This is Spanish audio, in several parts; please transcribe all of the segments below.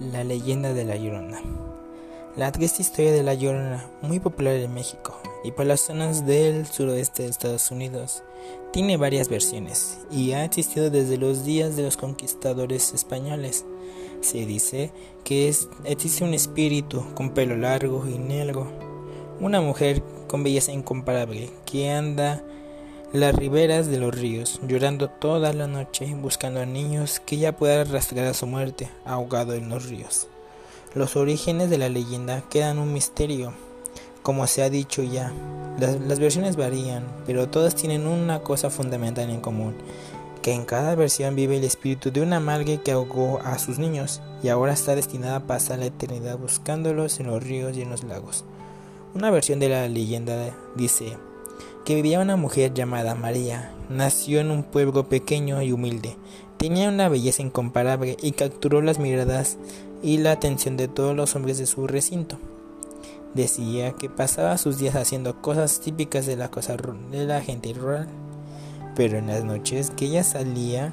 La leyenda de la Llorona. La triste historia de la Llorona, muy popular en México y por las zonas del suroeste de Estados Unidos, tiene varias versiones y ha existido desde los días de los conquistadores españoles. Se dice que existe un espíritu con pelo largo y negro, una mujer con belleza incomparable que anda las riberas de los ríos, llorando toda la noche, buscando a niños que ya puedan rastrear a su muerte, ahogado en los ríos. Los orígenes de la leyenda quedan un misterio, como se ha dicho ya. Las, las versiones varían, pero todas tienen una cosa fundamental en común, que en cada versión vive el espíritu de una madre que ahogó a sus niños y ahora está destinada a pasar la eternidad buscándolos en los ríos y en los lagos. Una versión de la leyenda dice, que vivía una mujer llamada María. Nació en un pueblo pequeño y humilde. Tenía una belleza incomparable y capturó las miradas y la atención de todos los hombres de su recinto. Decía que pasaba sus días haciendo cosas típicas de la, cosa, de la gente rural, pero en las noches que ella salía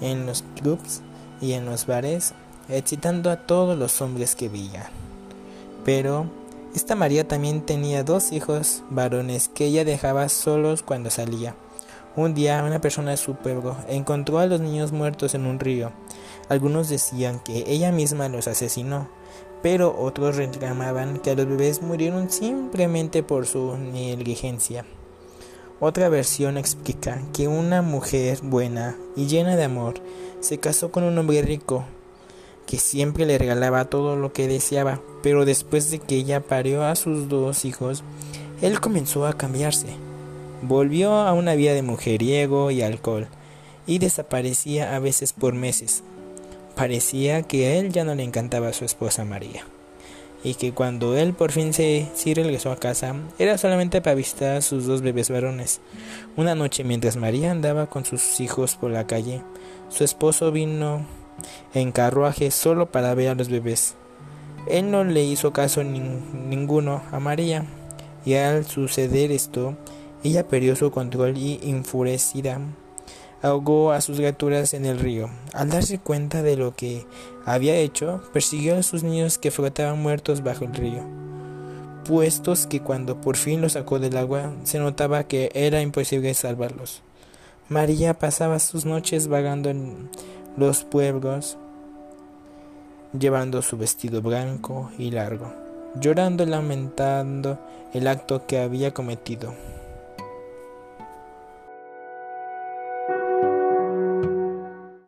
en los clubs y en los bares, excitando a todos los hombres que veía. Pero esta María también tenía dos hijos varones que ella dejaba solos cuando salía. Un día una persona de su pueblo encontró a los niños muertos en un río. Algunos decían que ella misma los asesinó, pero otros reclamaban que los bebés murieron simplemente por su negligencia. Otra versión explica que una mujer buena y llena de amor se casó con un hombre rico que siempre le regalaba todo lo que deseaba, pero después de que ella parió a sus dos hijos, él comenzó a cambiarse. Volvió a una vida de mujeriego y alcohol, y desaparecía a veces por meses. Parecía que a él ya no le encantaba su esposa María, y que cuando él por fin se sí regresó a casa, era solamente para visitar a sus dos bebés varones. Una noche mientras María andaba con sus hijos por la calle, su esposo vino en carruaje solo para ver a los bebés. Él no le hizo caso ninguno a María, y al suceder esto, ella perdió su control y enfurecida ahogó a sus criaturas en el río. Al darse cuenta de lo que había hecho, persiguió a sus niños que flotaban muertos bajo el río, puestos que cuando por fin los sacó del agua se notaba que era imposible salvarlos. María pasaba sus noches vagando en los pueblos, llevando su vestido blanco y largo, llorando y lamentando el acto que había cometido.